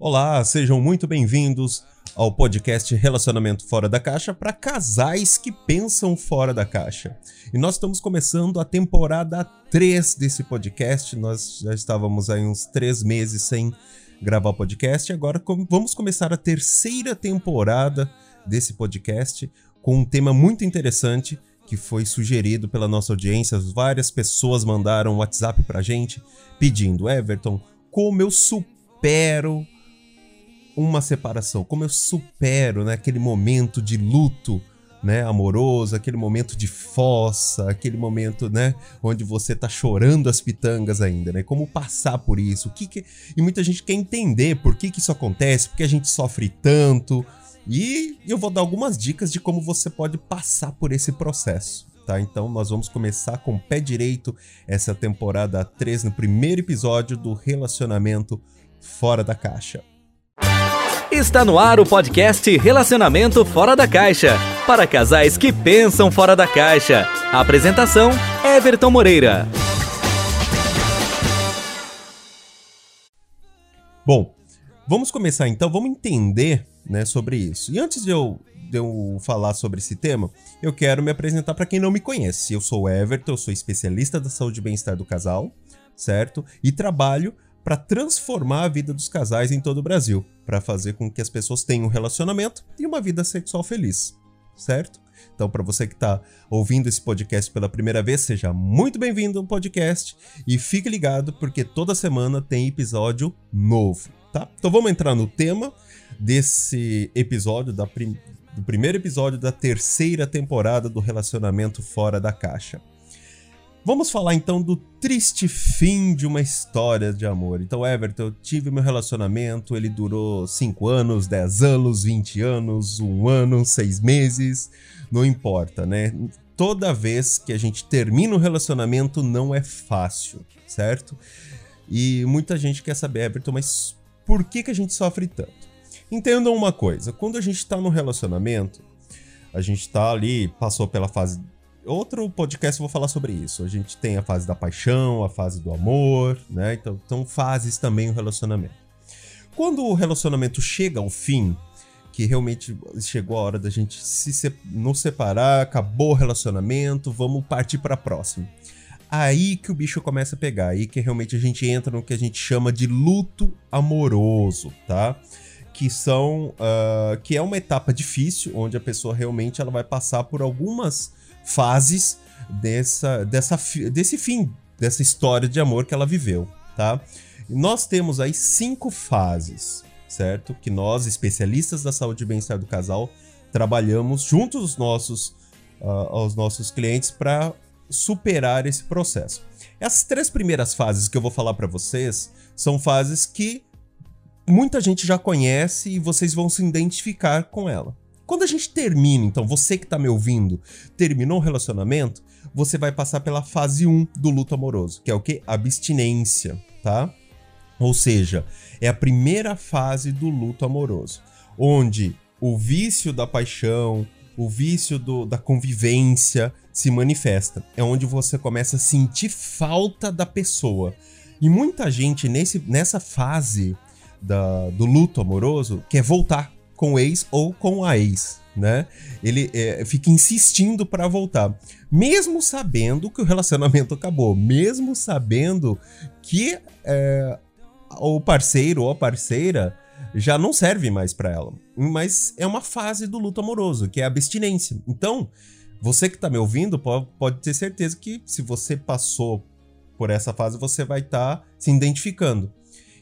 Olá, sejam muito bem-vindos ao podcast Relacionamento Fora da Caixa para casais que pensam fora da caixa. E nós estamos começando a temporada 3 desse podcast. Nós já estávamos aí uns três meses sem gravar podcast agora vamos começar a terceira temporada desse podcast com um tema muito interessante que foi sugerido pela nossa audiência. Várias pessoas mandaram WhatsApp pra gente pedindo: Everton, como eu supero uma separação? Como eu supero né, aquele momento de luto né, amoroso, aquele momento de fossa, aquele momento, né, onde você tá chorando as pitangas ainda, né? Como passar por isso? O que, que... e muita gente quer entender por que que isso acontece, por que a gente sofre tanto, e eu vou dar algumas dicas de como você pode passar por esse processo. Tá, então nós vamos começar com o pé direito essa temporada 3 no primeiro episódio do Relacionamento Fora da Caixa. Está no ar o podcast Relacionamento Fora da Caixa para casais que pensam fora da caixa. A apresentação: Everton Moreira. Bom, vamos começar então, vamos entender né, sobre isso. E antes de eu, de eu falar sobre esse tema, eu quero me apresentar para quem não me conhece. Eu sou o Everton, eu sou especialista da saúde e bem-estar do casal, certo? E trabalho para transformar a vida dos casais em todo o Brasil, para fazer com que as pessoas tenham um relacionamento e uma vida sexual feliz, certo? Então, para você que está ouvindo esse podcast pela primeira vez, seja muito bem-vindo ao podcast e fique ligado porque toda semana tem episódio novo, tá? Então vamos entrar no tema desse episódio, da prim do primeiro episódio da terceira temporada do Relacionamento Fora da Caixa. Vamos falar então do triste fim de uma história de amor. Então, Everton, eu tive meu relacionamento, ele durou 5 anos, 10 anos, 20 anos, um ano, 6 meses, não importa, né? Toda vez que a gente termina um relacionamento não é fácil, certo? E muita gente quer saber, Everton, mas por que, que a gente sofre tanto? Entendam uma coisa: quando a gente tá num relacionamento, a gente tá ali, passou pela fase. Outro podcast eu vou falar sobre isso. A gente tem a fase da paixão, a fase do amor, né? Então, são fases também o relacionamento. Quando o relacionamento chega ao fim, que realmente chegou a hora da gente se, se nos separar, acabou o relacionamento, vamos partir para a próxima. Aí que o bicho começa a pegar, aí que realmente a gente entra no que a gente chama de luto amoroso, tá? que são uh, que é uma etapa difícil onde a pessoa realmente ela vai passar por algumas fases dessa, dessa desse fim dessa história de amor que ela viveu, tá? Nós temos aí cinco fases, certo? Que nós especialistas da saúde e bem-estar do casal trabalhamos junto aos nossos uh, aos nossos clientes para superar esse processo. Essas três primeiras fases que eu vou falar para vocês são fases que muita gente já conhece e vocês vão se identificar com ela. Quando a gente termina, então, você que está me ouvindo, terminou o relacionamento, você vai passar pela fase 1 do luto amoroso, que é o que? Abstinência, tá? Ou seja, é a primeira fase do luto amoroso, onde o vício da paixão, o vício do, da convivência se manifesta. É onde você começa a sentir falta da pessoa. E muita gente nesse, nessa fase da, do luto amoroso quer voltar com o ex ou com a ex, né? Ele é, fica insistindo para voltar, mesmo sabendo que o relacionamento acabou, mesmo sabendo que é, o parceiro ou a parceira já não serve mais para ela. Mas é uma fase do luto amoroso, que é a abstinência. Então, você que está me ouvindo pode, pode, ter certeza que se você passou por essa fase, você vai estar tá se identificando.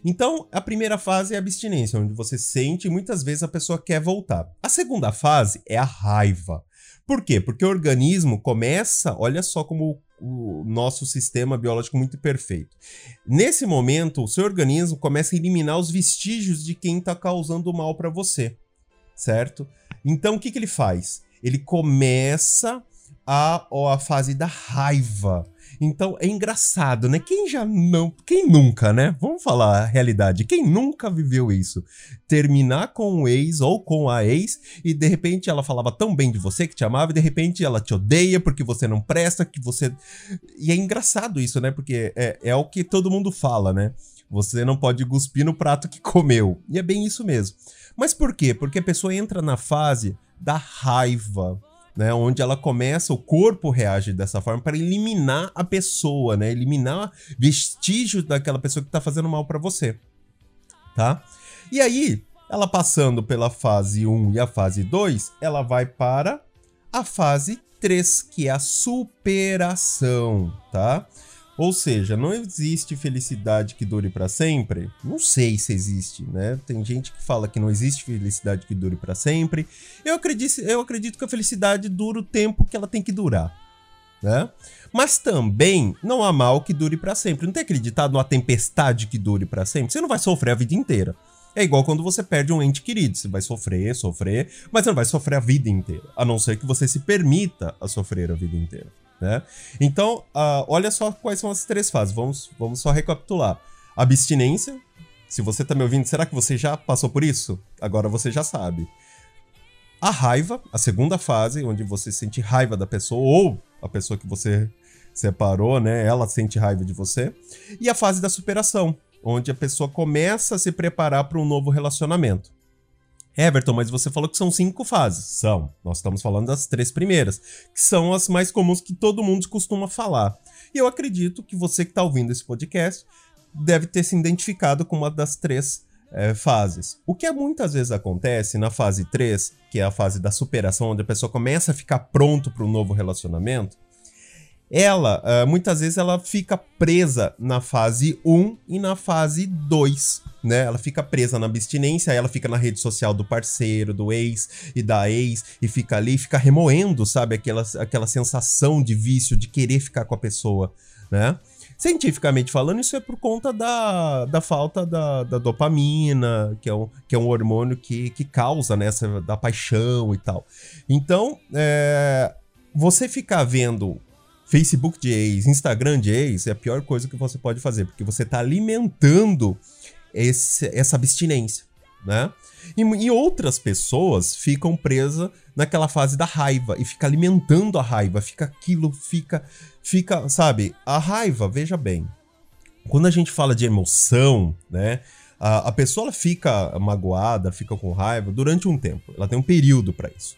Então, a primeira fase é a abstinência, onde você sente e muitas vezes a pessoa quer voltar. A segunda fase é a raiva. Por quê? Porque o organismo começa, olha só como o nosso sistema biológico muito perfeito. Nesse momento, o seu organismo começa a eliminar os vestígios de quem está causando mal para você, certo? Então, o que, que ele faz? Ele começa a, a fase da raiva. Então é engraçado, né? Quem já não. Quem nunca, né? Vamos falar a realidade. Quem nunca viveu isso? Terminar com o ex ou com a ex e de repente ela falava tão bem de você que te amava e de repente ela te odeia porque você não presta, que você. E é engraçado isso, né? Porque é, é o que todo mundo fala, né? Você não pode cuspir no prato que comeu. E é bem isso mesmo. Mas por quê? Porque a pessoa entra na fase da raiva, né, onde ela começa, o corpo reage dessa forma para eliminar a pessoa, né, eliminar vestígios daquela pessoa que está fazendo mal para você, tá? E aí, ela passando pela fase 1 e a fase 2, ela vai para a fase 3, que é a superação, tá? Ou seja, não existe felicidade que dure para sempre. Não sei se existe, né? Tem gente que fala que não existe felicidade que dure para sempre. Eu acredito, eu acredito que a felicidade dura o tempo que ela tem que durar, né? Mas também não há mal que dure para sempre. Não tem acreditado numa tempestade que dure para sempre? Você não vai sofrer a vida inteira. É igual quando você perde um ente querido. Você vai sofrer, sofrer, mas você não vai sofrer a vida inteira. A não ser que você se permita a sofrer a vida inteira. Né? Então, uh, olha só quais são as três fases. Vamos, vamos só recapitular. Abstinência. Se você tá me ouvindo, será que você já passou por isso? Agora você já sabe. A raiva, a segunda fase, onde você sente raiva da pessoa ou a pessoa que você separou, né? Ela sente raiva de você. E a fase da superação, onde a pessoa começa a se preparar para um novo relacionamento. Everton, mas você falou que são cinco fases. São. Nós estamos falando das três primeiras, que são as mais comuns que todo mundo costuma falar. E eu acredito que você que está ouvindo esse podcast deve ter se identificado com uma das três é, fases. O que muitas vezes acontece na fase 3, que é a fase da superação, onde a pessoa começa a ficar pronto para um novo relacionamento, ela, uh, muitas vezes, ela fica presa na fase 1 e na fase 2, né? Ela fica presa na abstinência, ela fica na rede social do parceiro, do ex e da ex, e fica ali, fica remoendo, sabe? Aquela, aquela sensação de vício, de querer ficar com a pessoa, né? Cientificamente falando, isso é por conta da, da falta da, da dopamina, que é, um, que é um hormônio que, que causa, né? Da paixão e tal. Então, é, você ficar vendo Facebook de ex, Instagram de ex é a pior coisa que você pode fazer, porque você está alimentando esse, essa abstinência, né? E, e, outras pessoas ficam presas naquela fase da raiva e fica alimentando a raiva, fica aquilo, fica, fica, sabe? A raiva, veja bem, quando a gente fala de emoção, né? A, a pessoa fica magoada, fica com raiva durante um tempo, ela tem um período para isso.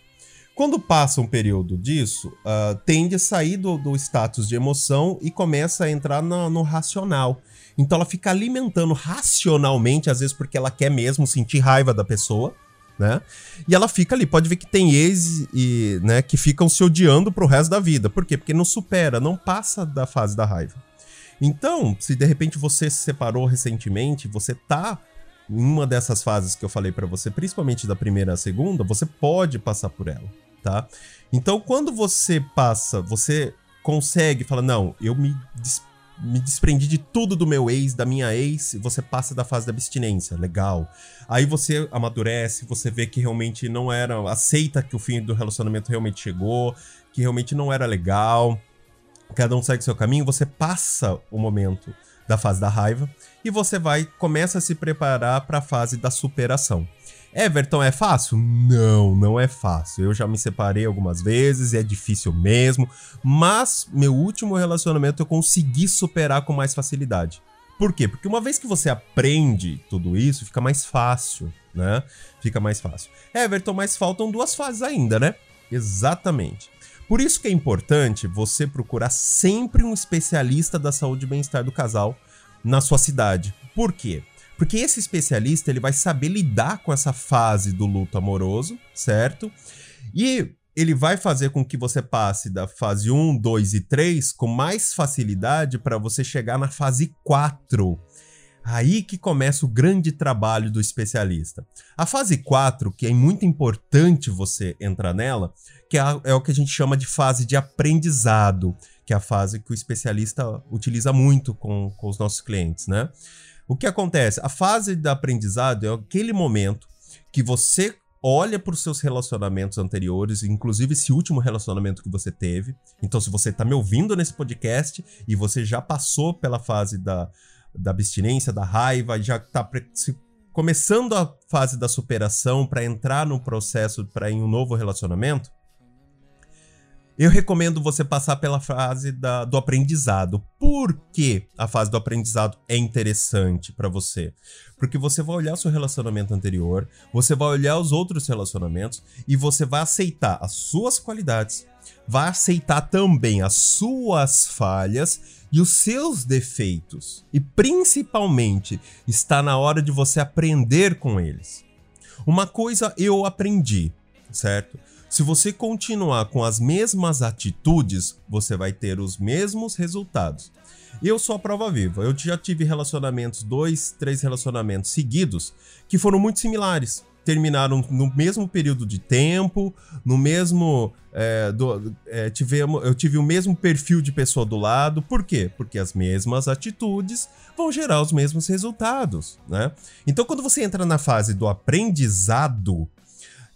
Quando passa um período disso, uh, tende a sair do, do, status de emoção e começa a entrar no, no, racional. Então ela fica alimentando racionalmente, às vezes porque ela quer mesmo sentir raiva da pessoa, né? E ela fica ali, pode ver que tem ex e, né, que ficam se odiando pro resto da vida. Por quê? Porque não supera, não passa da fase da raiva. Então, se de repente você se separou recentemente, você tá em uma dessas fases que eu falei para você, principalmente da primeira à segunda, você pode passar por ela tá? Então, quando você passa, você consegue falar, não, eu me, des me desprendi de tudo do meu ex, da minha ex, você passa da fase da abstinência, legal. Aí você amadurece, você vê que realmente não era, aceita que o fim do relacionamento realmente chegou, que realmente não era legal, cada um segue seu caminho, você passa o momento da fase da raiva e você vai começa a se preparar para a fase da superação. Everton é fácil? Não, não é fácil. Eu já me separei algumas vezes, é difícil mesmo, mas meu último relacionamento eu consegui superar com mais facilidade. Por quê? Porque uma vez que você aprende tudo isso, fica mais fácil, né? Fica mais fácil. Everton, mas faltam duas fases ainda, né? Exatamente. Por isso que é importante você procurar sempre um especialista da saúde e bem-estar do casal na sua cidade. Por quê? Porque esse especialista ele vai saber lidar com essa fase do luto amoroso, certo? E ele vai fazer com que você passe da fase 1, 2 e 3 com mais facilidade para você chegar na fase 4. Aí que começa o grande trabalho do especialista. A fase 4, que é muito importante você entrar nela, que é, é o que a gente chama de fase de aprendizado, que é a fase que o especialista utiliza muito com, com os nossos clientes, né? O que acontece? A fase de aprendizado é aquele momento que você olha para os seus relacionamentos anteriores, inclusive esse último relacionamento que você teve. Então, se você está me ouvindo nesse podcast e você já passou pela fase da, da abstinência, da raiva, já está começando a fase da superação para entrar no processo para em um novo relacionamento, eu recomendo você passar pela fase da, do aprendizado. Por que a fase do aprendizado é interessante para você? Porque você vai olhar seu relacionamento anterior, você vai olhar os outros relacionamentos e você vai aceitar as suas qualidades, vai aceitar também as suas falhas e os seus defeitos. E principalmente, está na hora de você aprender com eles. Uma coisa eu aprendi, certo? Se você continuar com as mesmas atitudes, você vai ter os mesmos resultados. Eu sou a prova viva. Eu já tive relacionamentos, dois, três relacionamentos seguidos, que foram muito similares. Terminaram no mesmo período de tempo, no mesmo. É, do, é, tivemos, eu tive o mesmo perfil de pessoa do lado. Por quê? Porque as mesmas atitudes vão gerar os mesmos resultados, né? Então, quando você entra na fase do aprendizado,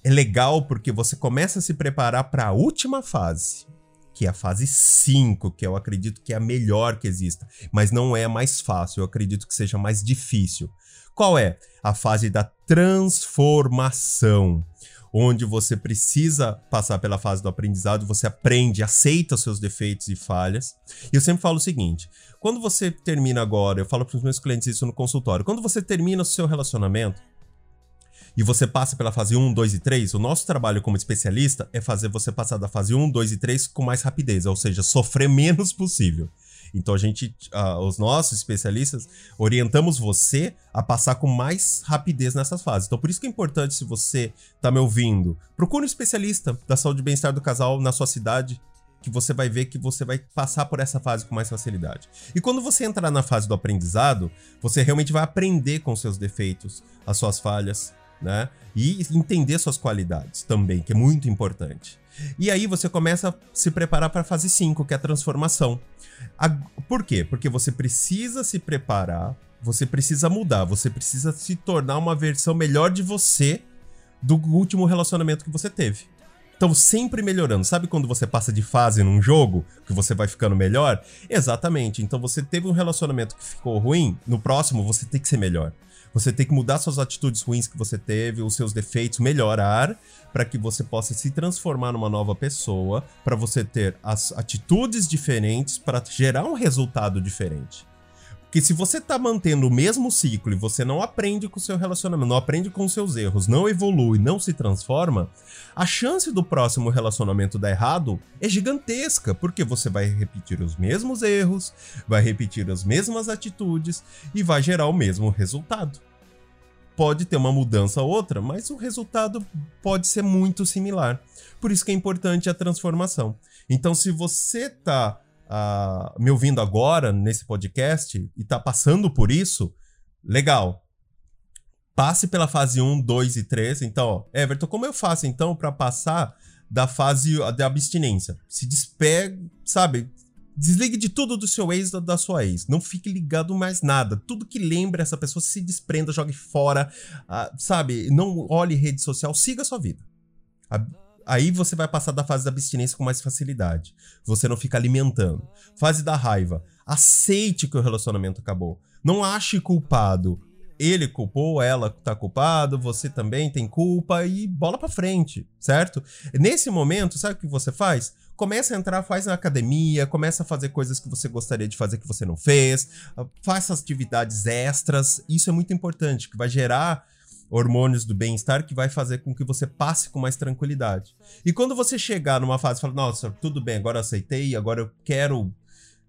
é legal porque você começa a se preparar para a última fase, que é a fase 5, que eu acredito que é a melhor que exista, mas não é a mais fácil, eu acredito que seja mais difícil. Qual é? A fase da transformação, onde você precisa passar pela fase do aprendizado, você aprende, aceita os seus defeitos e falhas. E eu sempre falo o seguinte: quando você termina agora, eu falo para os meus clientes isso no consultório, quando você termina o seu relacionamento, e você passa pela fase 1, 2 e 3, o nosso trabalho como especialista é fazer você passar da fase 1, 2 e 3 com mais rapidez, ou seja, sofrer menos possível. Então a gente, uh, os nossos especialistas, orientamos você a passar com mais rapidez nessas fases. Então por isso que é importante, se você está me ouvindo, procure um especialista da saúde e bem-estar do casal na sua cidade, que você vai ver que você vai passar por essa fase com mais facilidade. E quando você entrar na fase do aprendizado, você realmente vai aprender com seus defeitos, as suas falhas, né? E entender suas qualidades também, que é muito importante. E aí você começa a se preparar para a fase 5, que é a transformação. A... Por quê? Porque você precisa se preparar, você precisa mudar, você precisa se tornar uma versão melhor de você do último relacionamento que você teve. Então, sempre melhorando. Sabe quando você passa de fase num jogo, que você vai ficando melhor? Exatamente. Então, você teve um relacionamento que ficou ruim, no próximo você tem que ser melhor. Você tem que mudar suas atitudes ruins que você teve, os seus defeitos, melhorar para que você possa se transformar numa nova pessoa, para você ter as atitudes diferentes para gerar um resultado diferente. Porque se você tá mantendo o mesmo ciclo e você não aprende com o seu relacionamento, não aprende com os seus erros, não evolui, não se transforma, a chance do próximo relacionamento dar errado é gigantesca, porque você vai repetir os mesmos erros, vai repetir as mesmas atitudes e vai gerar o mesmo resultado. Pode ter uma mudança ou outra, mas o resultado pode ser muito similar. Por isso que é importante a transformação. Então, se você tá uh, me ouvindo agora nesse podcast e tá passando por isso, legal. Passe pela fase 1, 2 e 3. Então, ó, Everton, como eu faço então para passar da fase da abstinência? Se despegue, sabe? Desligue de tudo do seu ex da sua ex. Não fique ligado mais nada. Tudo que lembra essa pessoa, se desprenda, jogue fora. Uh, sabe? Não olhe rede social, siga a sua vida. Aí você vai passar da fase da abstinência com mais facilidade. Você não fica alimentando. Fase da raiva. Aceite que o relacionamento acabou. Não ache culpado. Ele culpou, ela tá culpado, você também tem culpa e bola para frente, certo? Nesse momento, sabe o que você faz? Começa a entrar, faz na academia, começa a fazer coisas que você gostaria de fazer que você não fez, faça atividades extras. Isso é muito importante, que vai gerar hormônios do bem-estar que vai fazer com que você passe com mais tranquilidade. E quando você chegar numa fase e falar, nossa, tudo bem, agora eu aceitei, agora eu quero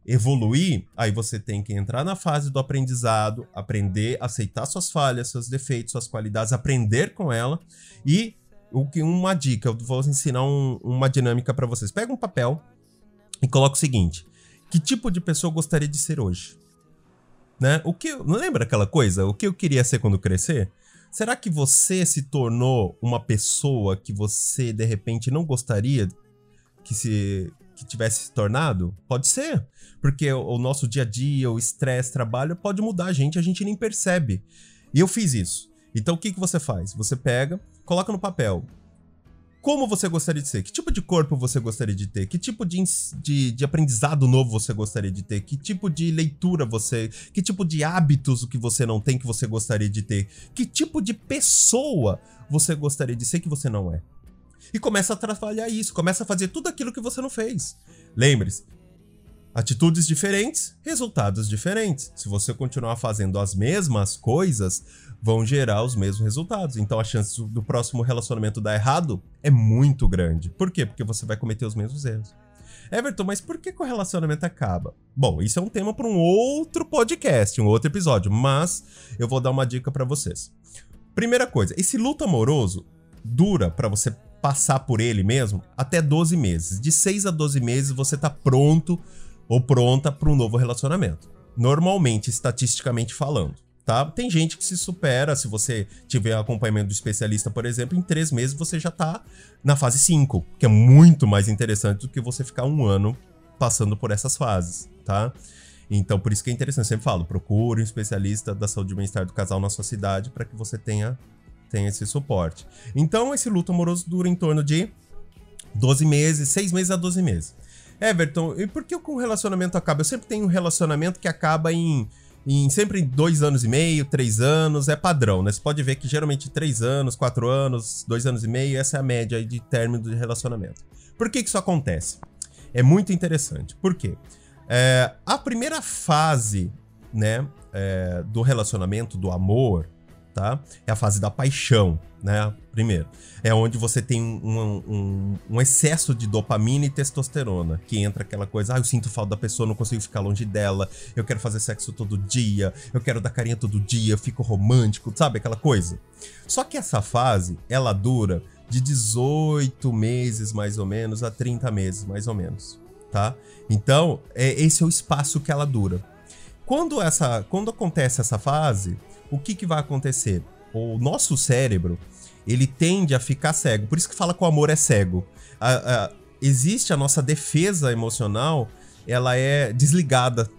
evoluir, aí você tem que entrar na fase do aprendizado, aprender, aceitar suas falhas, seus defeitos, suas qualidades, aprender com ela e o que uma dica, eu vou ensinar um, uma dinâmica para vocês. Pega um papel e coloca o seguinte: que tipo de pessoa eu gostaria de ser hoje? Né? O que não lembra aquela coisa? O que eu queria ser quando crescer? Será que você se tornou uma pessoa que você de repente não gostaria que se que tivesse se tornado? Pode ser, porque o, nosso dia a dia, o estresse, trabalho pode mudar a gente, a gente nem percebe. E eu fiz isso. Então o que que você faz? Você pega, coloca no papel como você gostaria de ser? Que tipo de corpo você gostaria de ter? Que tipo de, de, de, aprendizado novo você gostaria de ter? Que tipo de leitura você. Que tipo de hábitos que você não tem que você gostaria de ter? Que tipo de pessoa você gostaria de ser que você não é? E começa a trabalhar isso, começa a fazer tudo aquilo que você não fez. Lembre-se, atitudes diferentes, resultados diferentes. Se você continuar fazendo as mesmas coisas, vão gerar os mesmos resultados. Então a chance do próximo relacionamento dar errado é muito grande. Por quê? Porque você vai cometer os mesmos erros. Everton, mas por que, que o relacionamento acaba? Bom, isso é um tema para um outro podcast, um outro episódio, mas eu vou dar uma dica para vocês. Primeira coisa, esse luto amoroso dura para você passar por ele mesmo até 12 meses. De 6 a 12 meses você tá pronto ou pronta para um novo relacionamento. Normalmente, estatisticamente falando. Tá? Tem gente que se supera, se você tiver acompanhamento do especialista, por exemplo, em três meses você já tá na fase 5, que é muito mais interessante do que você ficar um ano passando por essas fases, tá? Então, por isso que é interessante, eu sempre falo, procure um especialista da saúde e bem-estar do casal na sua cidade para que você tenha, tenha esse suporte. Então, esse luto amoroso dura em torno de 12 meses, 6 meses a 12 meses. Everton, e por que o relacionamento acaba? Eu sempre tenho um relacionamento que acaba em em sempre em dois anos e meio, três anos, é padrão, né? Você pode ver que geralmente três anos, quatro anos, dois anos e meio, essa é a média de término de relacionamento. Por que, que isso acontece? É muito interessante. Por quê? É, a primeira fase, né, é, do relacionamento, do amor, tá? É a fase da paixão, né? Primeiro. É onde você tem um, um, um, excesso de dopamina e testosterona. Que entra aquela coisa, ah, eu sinto falta da pessoa, não consigo ficar longe dela, eu quero fazer sexo todo dia, eu quero dar carinha todo dia, eu fico romântico, sabe? Aquela coisa. Só que essa fase, ela dura de 18 meses mais ou menos a 30 meses mais ou menos, tá? Então, é, esse é o espaço que ela dura. Quando, essa, quando acontece essa fase, o que, que vai acontecer? O nosso cérebro, ele tende a ficar cego. Por isso que fala que o amor é cego. A, a, existe a nossa defesa emocional, ela é desligada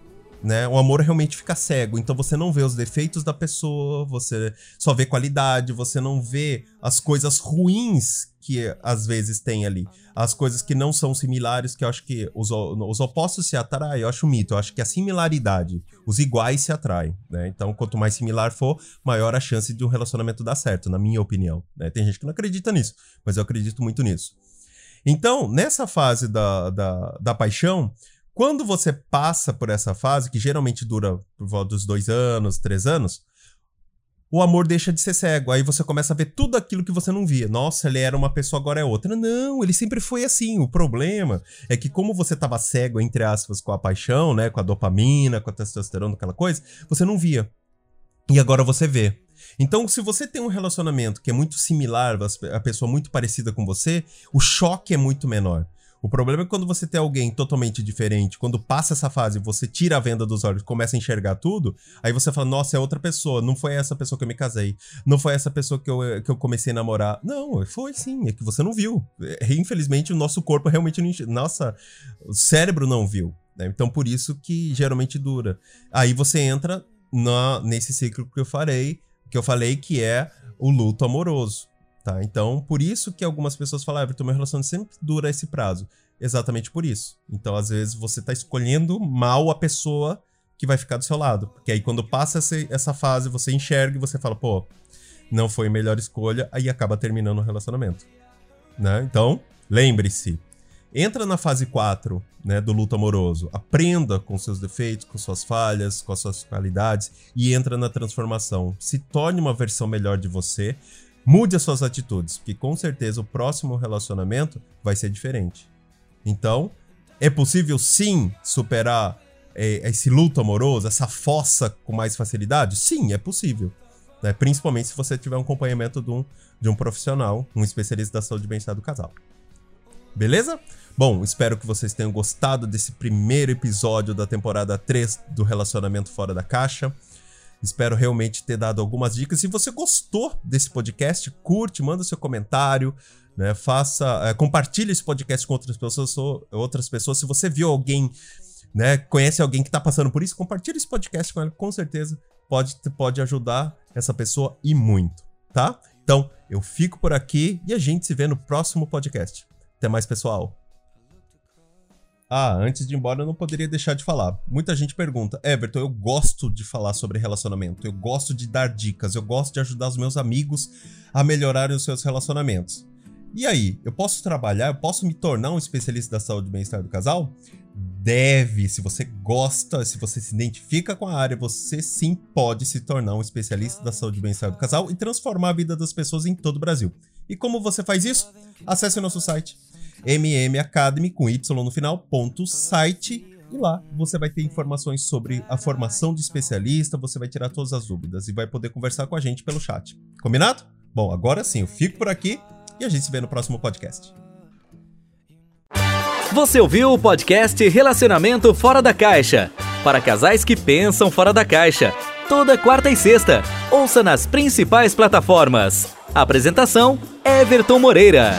né? O amor realmente fica cego, então você não vê os defeitos da pessoa, você só vê qualidade, você não vê as coisas ruins que às vezes tem ali, as coisas que não são similares, que eu acho que os, os opostos se atraem, eu acho um mito, eu acho que a similaridade, os iguais se atraem, né? Então, quanto mais similar for, maior a chance de um relacionamento dar certo, na minha opinião, né? Tem gente que não acredita nisso, mas eu acredito muito nisso. Então, nessa fase da, da, da paixão, quando você passa por essa fase, que geralmente dura por volta dos dois anos, três anos, o amor deixa de ser cego. Aí você começa a ver tudo aquilo que você não via. Nossa, ele era uma pessoa, agora é outra. Não, ele sempre foi assim. O problema é que, como você estava cego, entre aspas, com a paixão, né? Com a dopamina, com a testosterona, aquela coisa, você não via. E agora você vê. Então, se você tem um relacionamento que é muito similar, a pessoa muito parecida com você, o choque é muito menor. O problema é quando você tem alguém totalmente diferente, quando passa essa fase, você tira a venda dos olhos, começa a enxergar tudo, aí você fala, nossa, é outra pessoa, não foi essa pessoa que eu me casei, não foi essa pessoa que eu, que eu comecei a namorar. Não, foi sim, é que você não viu. É, infelizmente, o nosso corpo realmente não enxerga. Nossa, o cérebro não viu. Né? Então, por isso que geralmente dura. Aí você entra na, nesse ciclo que eu falei, que eu falei que é o luto amoroso. Tá? Então, por isso que algumas pessoas falam, ah, Everton, meu relacionamento sempre dura esse prazo. Exatamente por isso. Então, às vezes, você tá escolhendo mal a pessoa que vai ficar do seu lado. Porque aí, quando passa essa, essa fase, você enxerga e você fala, pô, não foi a melhor escolha, aí acaba terminando o relacionamento. Né? Então, lembre-se. Entra na fase 4 né, do luto amoroso. Aprenda com seus defeitos, com suas falhas, com as suas qualidades e entra na transformação. Se torne uma versão melhor de você Mude as suas atitudes, porque com certeza o próximo relacionamento vai ser diferente. Então, é possível sim superar é, esse luto amoroso, essa fossa com mais facilidade? Sim, é possível. Né? Principalmente se você tiver um acompanhamento de um, de um profissional, um especialista da saúde e bem-estar do casal. Beleza? Bom, espero que vocês tenham gostado desse primeiro episódio da temporada 3 do Relacionamento Fora da Caixa. Espero realmente ter dado algumas dicas. Se você gostou desse podcast, curte, manda seu comentário, né? Faça, é, compartilhe esse podcast com outras pessoas, outras pessoas. Se você viu alguém, né, conhece alguém que está passando por isso, compartilhe esse podcast com ela, com certeza pode pode ajudar essa pessoa e muito, tá? Então, eu fico por aqui e a gente se vê no próximo podcast. Até mais, pessoal. Ah, antes de ir embora, eu não poderia deixar de falar. Muita gente pergunta: Everton, eu gosto de falar sobre relacionamento, eu gosto de dar dicas, eu gosto de ajudar os meus amigos a melhorarem os seus relacionamentos. E aí, eu posso trabalhar, eu posso me tornar um especialista da saúde e bem-estar do casal? Deve, se você gosta, se você se identifica com a área, você sim pode se tornar um especialista da saúde e bem-estar do casal e transformar a vida das pessoas em todo o Brasil. E como você faz isso? Acesse nosso site mmacademy com y no final, ponto site e lá você vai ter informações sobre a formação de especialista, você vai tirar todas as dúvidas e vai poder conversar com a gente pelo chat. Combinado? Bom, agora sim, eu fico por aqui e a gente se vê no próximo podcast. Você ouviu o podcast Relacionamento Fora da Caixa para casais que pensam fora da caixa. Toda quarta e sexta. Ouça nas principais plataformas. Apresentação: Everton Moreira.